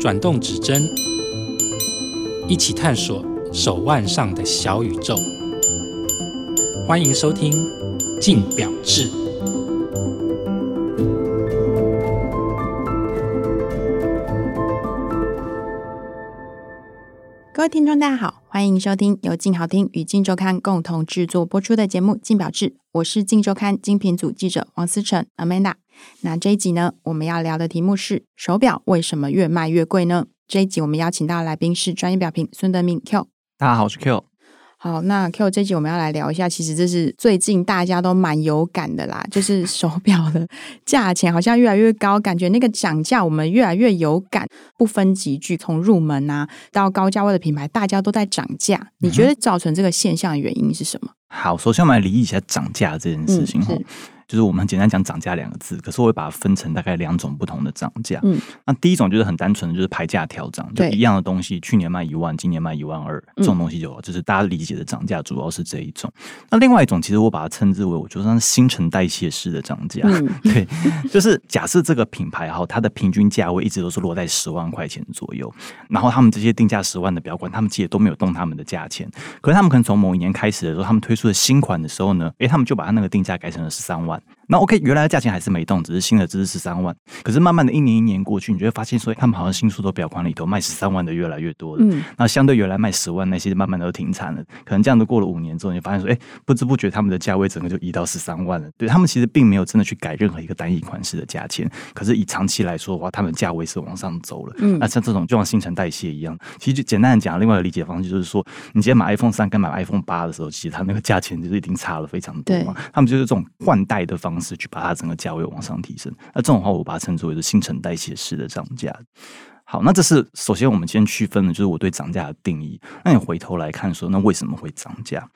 转动指针，一起探索手腕上的小宇宙。欢迎收听《镜表志》。各位听众，大家好，欢迎收听由静好听与镜周刊共同制作播出的节目《镜表志》，我是镜周刊精品组记者王思成 Amanda。那这一集呢，我们要聊的题目是手表为什么越卖越贵呢？这一集我们邀请到的来宾是专业表评孙德明 Q。大家好，我是 Q。好，那 Q 这集我们要来聊一下，其实这是最近大家都蛮有感的啦，就是 手表的价钱好像越来越高，感觉那个涨价我们越来越有感，不分级距，从入门啊到高价位的品牌，大家都在涨价。你觉得造成这个现象的原因是什么？好，首先我们来理一下涨价这件事情哈。嗯就是我们简单讲涨价两个字，可是我会把它分成大概两种不同的涨价。嗯，那第一种就是很单纯的，就是牌价调涨，就一样的东西，去年卖一万，今年卖一万二，这种东西就就是大家理解的涨价，主要是这一种。那另外一种，其实我把它称之为，我觉得是新陈代谢式的涨价。嗯、对，就是假设这个品牌哈，它的平均价位一直都是落在十万块钱左右，然后他们这些定价十万的表馆，他们其实都没有动他们的价钱，可是他们可能从某一年开始的时候，他们推出的新款的时候呢，诶，他们就把它那个定价改成了十三万。 원. 那 OK，原来的价钱还是没动，只是新的只是十三万。可是慢慢的一年一年过去，你就会发现说，他们好像新出的表款里头卖十三万的越来越多了。嗯，那相对原来卖十万那些，慢慢的都停产了。可能这样都过了五年之后，你发现说，哎，不知不觉他们的价位整个就移到十三万了。对，他们其实并没有真的去改任何一个单一款式的价钱，可是以长期来说的话，他们价位是往上走了。嗯，那像这种就像新陈代谢一样，其实就简单的讲，另外一个理解方式就是说，你今天买 iPhone 三跟买 iPhone 八的时候，其实它那个价钱就是已经差了非常多嘛。他们就是这种换代的方方式去把它整个。价位往上提升，那这种话我把它称之为是新陈代谢式的涨价。好，那这是首先我们先区分的，就是我对涨价的定义。那你回头来看说，那为什么会涨价？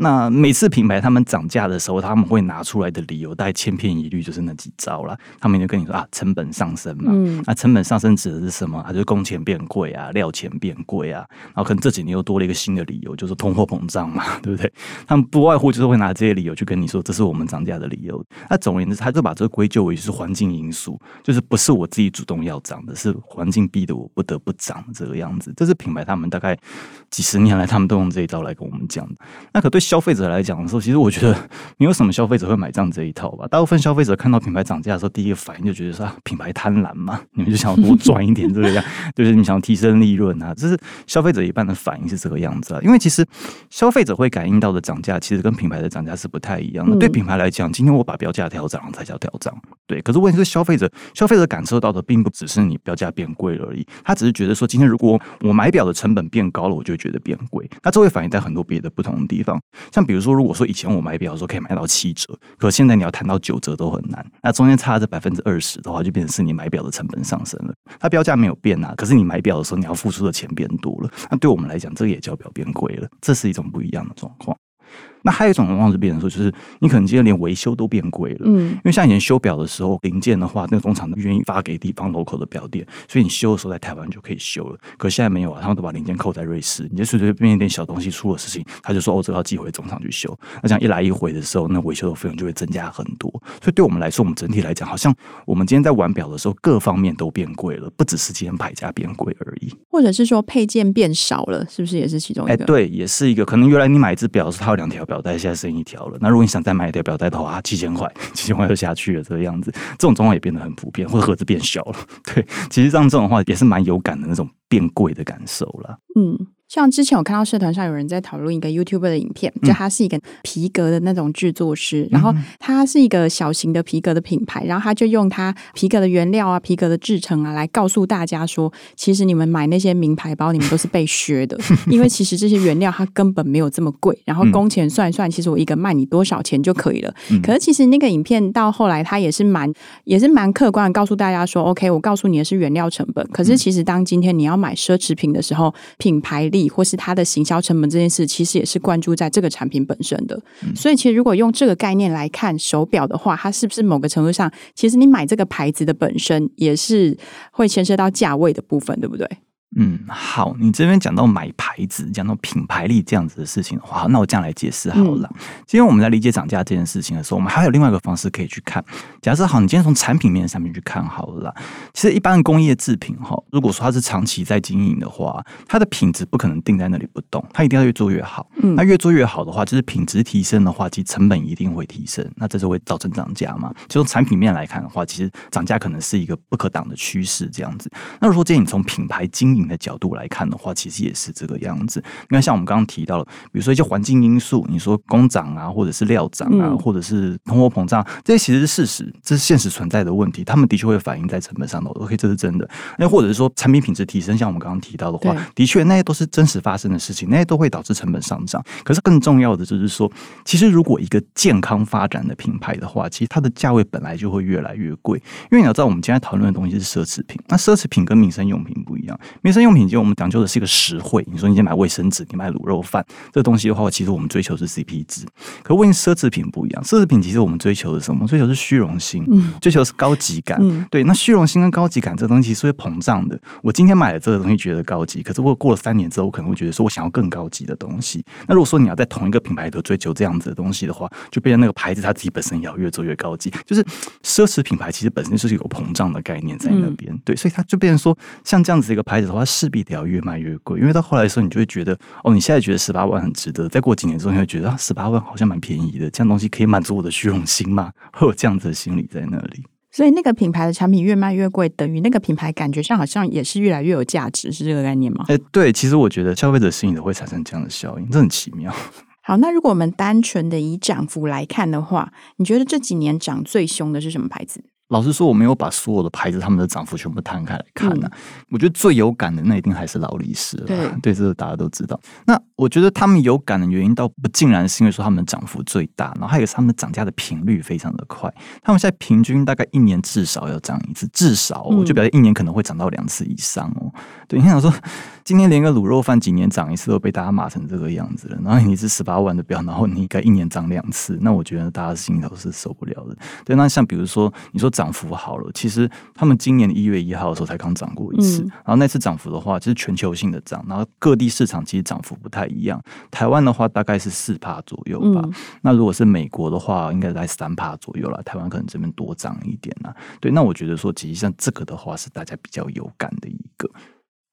那每次品牌他们涨价的时候，他们会拿出来的理由大概千篇一律，就是那几招啦。他们就跟你说啊，成本上升嘛。嗯。那成本上升指的是什么？它就是工钱变贵啊，料钱变贵啊。然后可能这几年又多了一个新的理由，就是通货膨胀嘛，对不对？他们不外乎就是会拿这些理由去跟你说，这是我们涨价的理由。那总而言之，他就把这个归咎为是环境因素，就是不是我自己主动要涨的，是环境逼得我不得不涨这个样子。这是品牌他们大概几十年来他们都用这一招来跟我们讲的。那可对消费者来讲，的时候，其实我觉得没有什么消费者会买账这一套吧。大部分消费者看到品牌涨价的时候，第一个反应就觉得说啊，品牌贪婪嘛，你们就想要多赚一点这个样，就是你想要提升利润啊。这是消费者一般的反应是这个样子啊。因为其实消费者会感应到的涨价，其实跟品牌的涨价是不太一样的。对品牌来讲，今天我把标价调涨才叫调涨，对。可是问题是消费者，消费者感受到的并不只是你标价变贵了而已，他只是觉得说，今天如果我买表的成本变高了，我就会觉得变贵。那这会反映在很多别的不同的地方，像比如说，如果说以前我买表的时候可以买到七折，可现在你要谈到九折都很难。那中间差这百分之二十的话，就变成是你买表的成本上升了。它标价没有变啊，可是你买表的时候你要付出的钱变多了。那对我们来讲，这个也叫表变贵了，这是一种不一样的状况。那还有一种情况是变成说，就是你可能今天连维修都变贵了，嗯，因为像以前修表的时候，零件的话，那个工厂愿意发给地方 local 的表店，所以你修的时候在台湾就可以修了。可现在没有啊，他们都把零件扣在瑞士，你就随随便便一点小东西出了事情，他就说哦，这个要寄回总厂去修。那这样一来一回的时候，那维修的费用就会增加很多。所以对我们来说，我们整体来讲，好像我们今天在玩表的时候，各方面都变贵了，不只是今天牌价变贵而已。或者是说配件变少了，是不是也是其中一个？哎，对，也是一个。可能原来你买一只表是它有两条表表带，现在剩一条。了，那如果你想再买一条表带的话，七千块，七千块就下去了，这个样子，这种状况也变得很普遍，或者盒子变小了，对，其实像这种话也是蛮有感的那种变贵的感受了，嗯。像之前我看到社团上有人在讨论一个 YouTuber 的影片，就他是一个皮革的那种制作师，嗯、然后他是一个小型的皮革的品牌，然后他就用他皮革的原料啊、皮革的制成啊，来告诉大家说，其实你们买那些名牌包，你们都是被削的，因为其实这些原料它根本没有这么贵，然后工钱算一算，其实我一个卖你多少钱就可以了。嗯、可是其实那个影片到后来，他也是蛮也是蛮客观的告诉大家说，OK，我告诉你的是原料成本，可是其实当今天你要买奢侈品的时候，品牌力。或是它的行销成本这件事，其实也是关注在这个产品本身的。嗯、所以，其实如果用这个概念来看手表的话，它是不是某个程度上，其实你买这个牌子的本身也是会牵涉到价位的部分，对不对？嗯，好，你这边讲到买牌子，讲到品牌力这样子的事情的话，那我这样来解释好了。嗯、今天我们在理解涨价这件事情的时候，我们还有另外一个方式可以去看。假设好，你今天从产品面上面去看好了。其实一般的工业制品哈，如果说它是长期在经营的话，它的品质不可能定在那里不动，它一定要越做越好。嗯，那越做越好的话，就是品质提升的话，其实成本一定会提升，那这就会造成涨价嘛。就从产品面来看的话，其实涨价可能是一个不可挡的趋势这样子。那如果说今天你从品牌经营的角度来看，的话，其实也是这个样子。你看，像我们刚刚提到了，比如说一些环境因素，你说工涨啊，或者是料涨啊，嗯、或者是通货膨胀，这些其实是事实，这是现实存在的问题。他们的确会反映在成本上的。OK，这是真的。那或者是说产品品质提升，像我们刚刚提到的话，的确那些都是真实发生的事情，那些都会导致成本上涨。可是更重要的就是说，其实如果一个健康发展的品牌的话，其实它的价位本来就会越来越贵。因为你要知道，我们今天讨论的东西是奢侈品，那奢侈品跟民生用品不一样。民生用品就我们讲究的是一个实惠。你说你先买卫生纸，你买卤肉饭，这个东西的话，其实我们追求是 CP 值。可问奢侈品不一样，奢侈品其实我们追求的是什么？追求是虚荣心，追求是高级感。嗯、对，那虚荣心跟高级感这个东西是会膨胀的。我今天买了这个东西觉得高级，可是我过了三年之后，我可能会觉得说我想要更高级的东西。那如果说你要在同一个品牌都追求这样子的东西的话，就变成那个牌子它自己本身也要越做越高级。就是奢侈品牌其实本身就是有膨胀的概念在那边。嗯、对，所以它就变成说，像这样子一个牌子的话，势必得要越卖越贵，因为到后来的时候，你就会觉得哦，你现在觉得十八万很值得，再过几年之后，你会觉得啊，十八万好像蛮便宜的，这样东西可以满足我的虚荣心吗？会有这样子的心理在那里。所以那个品牌的产品越卖越贵，等于那个品牌感觉上好像也是越来越有价值，是这个概念吗？哎、欸，对，其实我觉得消费者心理都会产生这样的效应，这很奇妙。好，那如果我们单纯的以涨幅来看的话，你觉得这几年涨最凶的是什么牌子？老实说，我没有把所有的牌子他们的涨幅全部摊开来看呢、啊。嗯、我觉得最有感的那一定还是劳力士了。对，对，这个大家都知道。那我觉得他们有感的原因，倒不竟然是因为说他们涨幅最大，然后还有他们涨价的频率非常的快。他们现在平均大概一年至少要涨一次，至少我就表示一年可能会涨到两次以上哦。嗯、对，你想说，今天连个卤肉饭几年涨一次都被大家骂成这个样子了，然后你是十八万的标，然后你应该一年涨两次，那我觉得大家心里头是受不了的。对，那像比如说你说。涨幅好了，其实他们今年的一月一号的时候才刚涨过一次，嗯、然后那次涨幅的话，就是全球性的涨，然后各地市场其实涨幅不太一样。台湾的话大概是四帕左右吧，嗯、那如果是美国的话，应该在三帕左右了。台湾可能这边多涨一点啦。对，那我觉得说，其实像这个的话，是大家比较有感的一个。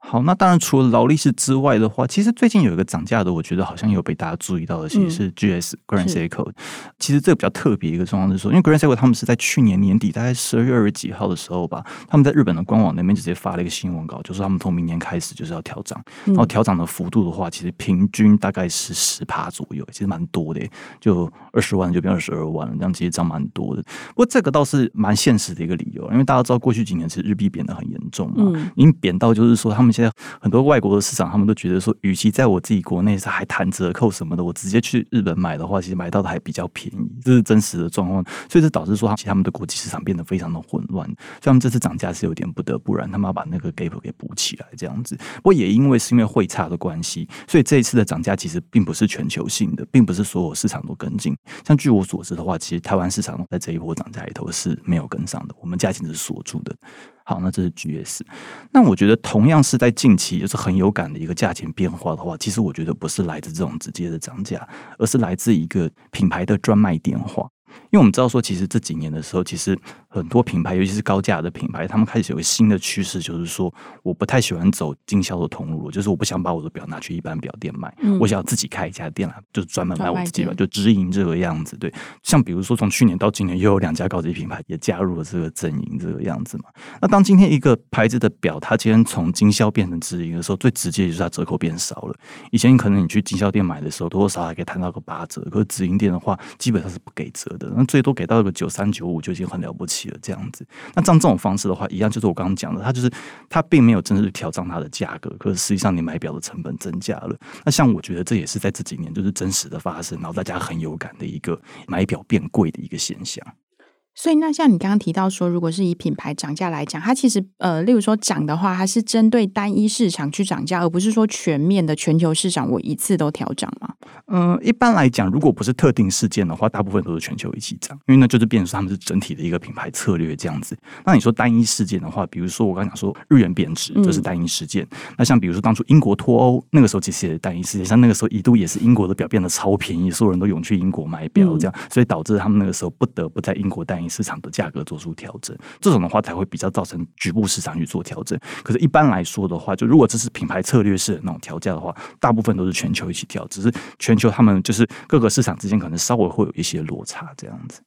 好，那当然除了劳力士之外的话，其实最近有一个涨价的，我觉得好像有被大家注意到的，其实是 GS Grand Seiko。其实这个比较特别一个状况是说，因为 Grand Seiko 他们是在去年年底，大概十二月二十几号的时候吧，他们在日本的官网那边直接发了一个新闻稿，就是他们从明年开始就是要调涨，然后调涨的幅度的话，其实平均大概是十趴左右，其实蛮多的，就二十万就变二十二万了，这样其实涨蛮多的。不过这个倒是蛮现实的一个理由，因为大家知道过去几年其实日币贬得很严重嘛，已经贬到就是说他们。现在很多外国的市场，他们都觉得说，与其在我自己国内是还谈折扣什么的，我直接去日本买的话，其实买到的还比较便宜，这是真实的状况。所以这导致说，其实他们的国际市场变得非常的混乱。所以他们这次涨价是有点不得不然，他们要把那个 gap 给补起来这样子。不过也因为是因为汇差的关系，所以这一次的涨价其实并不是全球性的，并不是所有市场都跟进。像据我所知的话，其实台湾市场在这一波涨价里头是没有跟上的，我们价钱是锁住的。好，那这是 GS。那我觉得同样是在近期，就是很有感的一个价钱变化的话，其实我觉得不是来自这种直接的涨价，而是来自一个品牌的专卖电话。因为我们知道说，其实这几年的时候，其实很多品牌，尤其是高价的品牌，他们开始有个新的趋势，就是说，我不太喜欢走经销的通路，就是我不想把我的表拿去一般表店卖，嗯、我想要自己开一家店来，就是专门卖我自己表，就直营这个样子。对，像比如说从去年到今年，又有两家高级品牌也加入了这个阵营，这个样子嘛。那当今天一个牌子的表，它今天从经销变成直营的时候，最直接就是它折扣变少了。以前可能你去经销店买的时候，多多少少还可以谈到个八折，可是直营店的话，基本上是不给折的。那最多给到个九三九五就已经很了不起了，这样子。那像这种方式的话，一样就是我刚刚讲的，它就是它并没有真正去调涨它的价格，可是实际上你买表的成本增加了。那像我觉得这也是在这几年就是真实的发生，然后大家很有感的一个买表变贵的一个现象。所以，那像你刚刚提到说，如果是以品牌涨价来讲，它其实呃，例如说涨的话，它是针对单一市场去涨价，而不是说全面的全球市场我一次都调涨嘛？嗯、呃，一般来讲，如果不是特定事件的话，大部分都是全球一起涨，因为那就是变成说他们是整体的一个品牌策略这样子。那你说单一事件的话，比如说我刚刚讲说日元贬值，这是单一事件。嗯、那像比如说当初英国脱欧那个时候，其实也是单一事件，像那个时候一度也是英国的表变得超便宜，所有人都涌去英国买表，这样，所以导致他们那个时候不得不在英国单市场的价格。做出调整，这种的话才会比较造成局部市场去做调整。可是，一般来说的话，就如果这是品牌策略式的那种调价的话，大部分都是全球一起调，只是全球他们就是各个市场之间可能稍微会有一些落差这样子。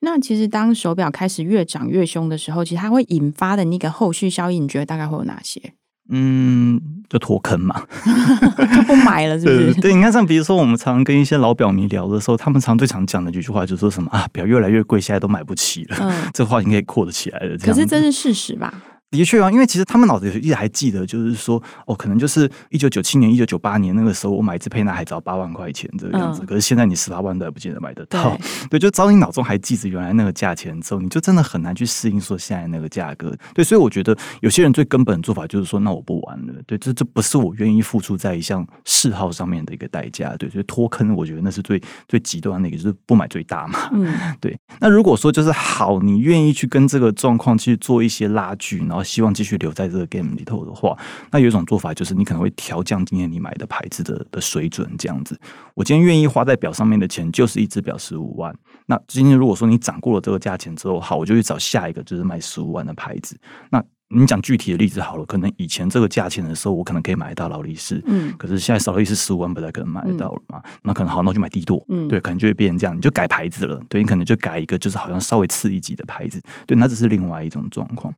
那其实当手表开始越涨越凶的时候，其实它会引发的那个后续效应，你觉得大概会有哪些？嗯，就脱坑嘛，就不买了，是不是？对，对，你看，像比如说，我们常常跟一些老表迷聊的时候，他们常最常讲的一句话，就是说什么啊，表越来越贵，现在都买不起了。嗯，这话应该扩得起来了。可是这是事实吧？的确啊，因为其实他们脑子里一直还记得，就是说，哦，可能就是一九九七年、一九九八年那个时候，我买一只沛纳海只要八万块钱这个样子。嗯、可是现在你十八万都还不见得买得到。对，对，就照你脑中还记着原来那个价钱之后，你就真的很难去适应说现在那个价格。对，所以我觉得有些人最根本的做法就是说，那我不玩了。对，这这不是我愿意付出在一项嗜好上面的一个代价。对，所以脱坑，我觉得那是最最极端的一个，就是不买最大嘛。嗯，对。那如果说就是好，你愿意去跟这个状况去做一些拉锯，然后希望继续留在。在这个 game 里头的话，那有一种做法就是你可能会调降今天你买的牌子的的水准，这样子。我今天愿意花在表上面的钱就是一只表十五万。那今天如果说你涨过了这个价钱之后，好，我就去找下一个就是卖十五万的牌子。那你讲具体的例子好了，可能以前这个价钱的时候，我可能可以买得到劳力士，嗯，可是现在劳力士十五万不太可能买得到了嘛。嗯、那可能好，那我就买帝舵，嗯，对，可能就会变成这样，你就改牌子了，对，你可能就改一个就是好像稍微次一级的牌子，对，那这是另外一种状况。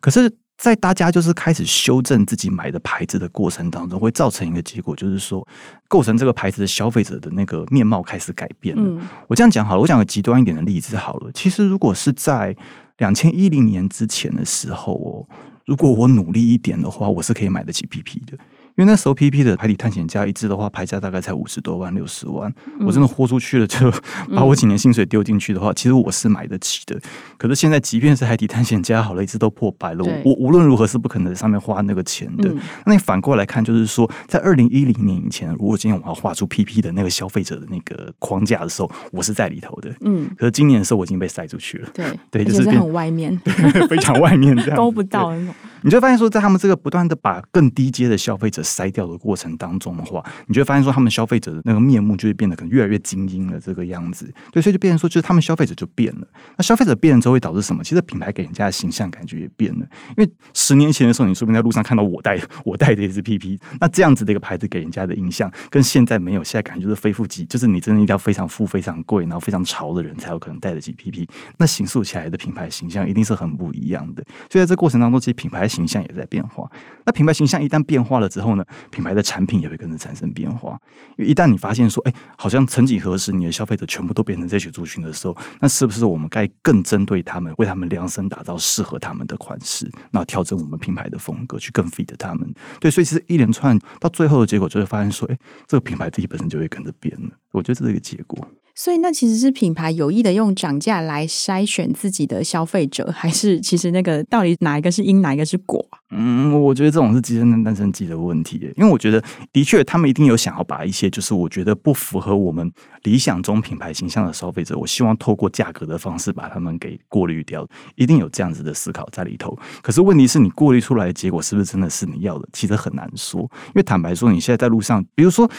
可是。在大家就是开始修正自己买的牌子的过程当中，会造成一个结果，就是说，构成这个牌子的消费者的那个面貌开始改变了。嗯、我这样讲好了，我讲个极端一点的例子好了。其实，如果是在两千一零年之前的时候哦，如果我努力一点的话，我是可以买得起 PP 的。因为那时候 PP 的海底探险家一支的话，牌价大概才五十多万、六十万，我真的豁出去了，就把我几年薪水丢进去的话，其实我是买得起的。可是现在，即便是海底探险家好了，一支都破百了，我无论如何是不可能在上面花那个钱的。那你反过来看，就是说，在二零一零年以前，如果今天我要画出 PP 的那个消费者的那个框架的时候，我是在里头的。嗯，可是今年的时候，我已经被塞出去了。对对，就是很外面，非常外面这样，勾不到那种。你就发现说，在他们这个不断的把更低阶的消费者筛掉的过程当中的话，你就会发现说，他们消费者的那个面目就会变得可能越来越精英了这个样子。对，所以就变成说，就是他们消费者就变了。那消费者变了之后会导致什么？其实品牌给人家的形象感觉也变了。因为十年前的时候，你说不定在路上看到我戴我戴的一支 PP，那这样子的一个牌子给人家的印象，跟现在没有，现在感觉就是非富即，就是你真的一定要非常富、非常贵，然后非常潮的人才有可能戴得起 PP。那形塑起来的品牌形象一定是很不一样的。所以在这过程当中，其实品牌形象也在变化。那品牌形象一旦变化了之后品牌的产品也会跟着产生变化。因为一旦你发现说，哎，好像曾几何时你的消费者全部都变成这些族群的时候，那是不是我们该更针对他们，为他们量身打造适合他们的款式，那调整我们品牌的风格，去更 fit 他们？对，所以其实一连串到最后的结果，就会发现说，哎，这个品牌自己本身就会跟着变了。我觉得这是一个结果。所以那其实是品牌有意的用涨价来筛选自己的消费者，还是其实那个到底哪一个是因，哪一个是果？嗯，我觉得这种是鸡生蛋，蛋生鸡的问题。因为我觉得的确他们一定有想要把一些就是我觉得不符合我们理想中品牌形象的消费者，我希望透过价格的方式把他们给过滤掉，一定有这样子的思考在里头。可是问题是你过滤出来的结果是不是真的是你要的？其实很难说。因为坦白说，你现在在路上，比如说。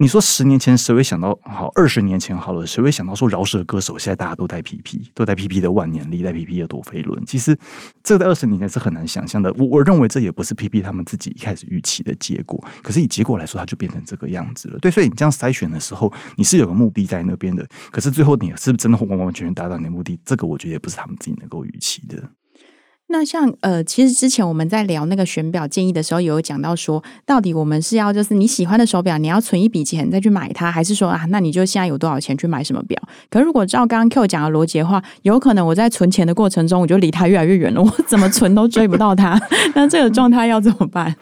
你说十年前谁会想到？好，二十年前好了，谁会想到说饶舌歌手现在大家都戴 PP，都戴 PP 的万年历，戴 PP 的陀飞轮？其实这个在二十年前是很难想象的。我我认为这也不是 PP 他们自己一开始预期的结果。可是以结果来说，它就变成这个样子了。对，所以你这样筛选的时候，你是有个目的在那边的。可是最后你是不是真的会完完全全达到你的目的？这个我觉得也不是他们自己能够预期的。那像呃，其实之前我们在聊那个选表建议的时候，有讲到说，到底我们是要就是你喜欢的手表，你要存一笔钱再去买它，还是说啊，那你就现在有多少钱去买什么表？可如果照刚刚 Q 讲的逻辑的话，有可能我在存钱的过程中，我就离它越来越远了，我怎么存都追不到它。那这个状态要怎么办？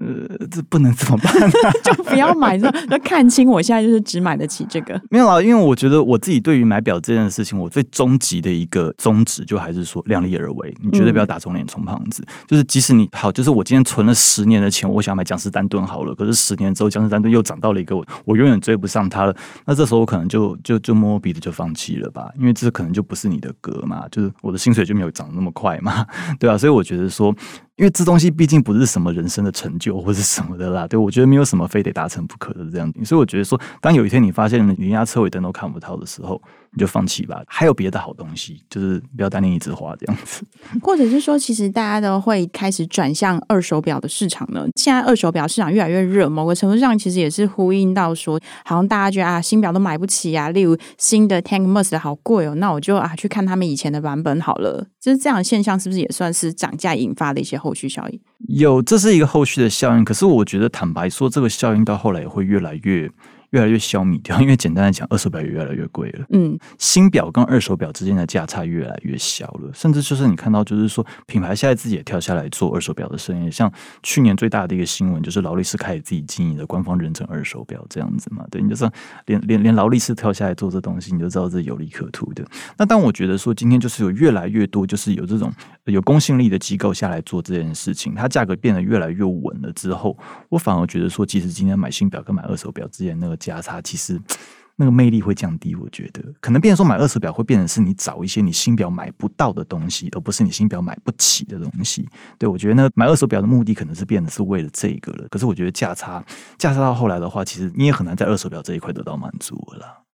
呃，这不能怎么办？就不要买这，要看清。我现在就是只买得起这个。没有啊，因为我觉得我自己对于买表这件事情，我最终极的一个宗旨，就还是说量力而为。你绝对不要打肿脸充胖子。嗯、就是即使你好，就是我今天存了十年的钱，我想买江诗丹顿好了。可是十年之后，江诗丹顿又涨到了一个我我永远追不上它了。那这时候我可能就就就摸摸鼻子就放弃了吧，因为这可能就不是你的歌嘛。就是我的薪水就没有涨那么快嘛，对啊，所以我觉得说。因为这东西毕竟不是什么人生的成就或者什么的啦，对，我觉得没有什么非得达成不可的这样子，所以我觉得说，当有一天你发现你连压车尾灯都看不到的时候，你就放弃吧。还有别的好东西，就是不要单恋一枝花这样子。或者是说，其实大家都会开始转向二手表的市场呢。现在二手表市场越来越热，某个程度上其实也是呼应到说，好像大家觉得啊，新表都买不起啊，例如新的 Tank Must 好贵哦，那我就啊去看他们以前的版本好了。就是这样的现象，是不是也算是涨价引发的一些后后续效应？有，这是一个后续的效应。可是我觉得，坦白说，这个效应到后来也会越来越。越来越消弭掉，因为简单来讲，二手表也越来越贵了。嗯，新表跟二手表之间的价差越来越小了，甚至就是你看到，就是说品牌现在自己也跳下来做二手表的生意。像去年最大的一个新闻，就是劳力士开始自己经营的官方认证二手表这样子嘛。对，你就算连连连劳力士跳下来做这东西，你就知道这有利可图的。那当我觉得说今天就是有越来越多，就是有这种有公信力的机构下来做这件事情，它价格变得越来越稳了之后，我反而觉得说，其实今天买新表跟买二手表之间那个。价差其实 那个魅力会降低，我觉得可能变成说买二手表会变成是你找一些你新表买不到的东西，而不是你新表买不起的东西。对，我觉得呢，买二手表的目的可能是变得是为了这个了。可是我觉得价差价差到后来的话，其实你也很难在二手表这一块得到满足了。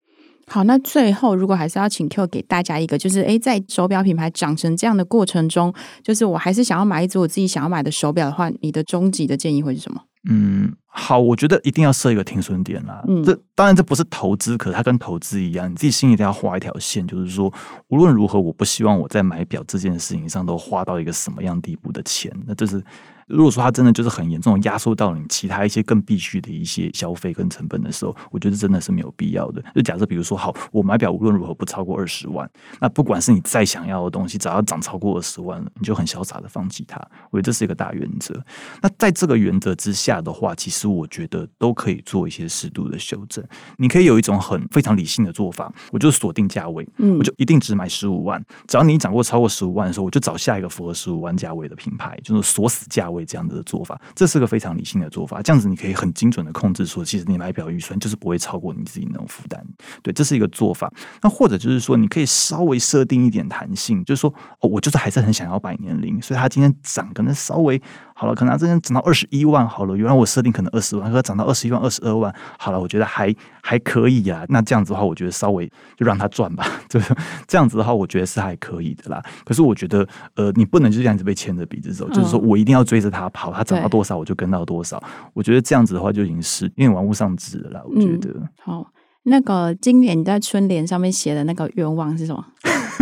好，那最后如果还是要请 Q 给大家一个，就是诶，在手表品牌长成这样的过程中，就是我还是想要买一只我自己想要买的手表的话，你的终极的建议会是什么？嗯。好，我觉得一定要设一个停损点啦。嗯，这当然这不是投资，可是它跟投资一样，你自己心里一定要画一条线，就是说无论如何，我不希望我在买表这件事情上都花到一个什么样地步的钱。那这是。如果说它真的就是很严重的压缩到你其他一些更必须的一些消费跟成本的时候，我觉得真的是没有必要的。就假设比如说，好，我买表无论如何不超过二十万，那不管是你再想要的东西，只要涨超过二十万了，你就很潇洒的放弃它。我觉得这是一个大原则。那在这个原则之下的话，其实我觉得都可以做一些适度的修正。你可以有一种很非常理性的做法，我就锁定价位，嗯，我就一定只买十五万。只要你涨过超过十五万的时候，我就找下一个符合十五万价位的品牌，就是锁死价位。这样的做法，这是个非常理性的做法。这样子你可以很精准的控制说，其实你买表预算就是不会超过你自己那种负担。对，这是一个做法。那或者就是说，你可以稍微设定一点弹性，就是说，哦，我就是还是很想要百年灵，所以它今天涨可能稍微好了，可能它今天涨到二十一万好了，原来我设定可能二十万，可涨到二十一万、二十二万好了，我觉得还还可以呀、啊。那这样子的话，我觉得稍微就让他赚吧。就是这样子的话，我觉得是还可以的啦。可是我觉得，呃，你不能就这样子被牵着鼻子走，嗯、就是说我一定要追着。他跑，他涨到多少我就跟到多少。我觉得这样子的话就已经是因为玩物丧志了啦。我觉得、嗯、好，那个今年你在春联上面写的那个愿望是什么？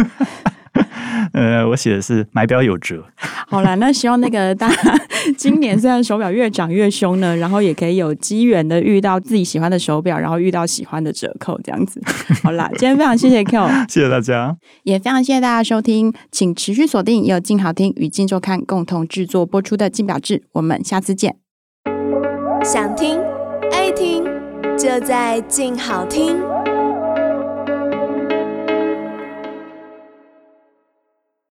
呃，我写的是买表有折。好了，那希望那个大家 今年虽然手表越涨越凶呢，然后也可以有机缘的遇到自己喜欢的手表，然后遇到喜欢的折扣这样子。好啦，今天非常谢谢 Q，谢谢大家，也非常谢谢大家收听，请持续锁定由静好听与静周刊共同制作播出的静表志，我们下次见。想听爱听，就在静好听。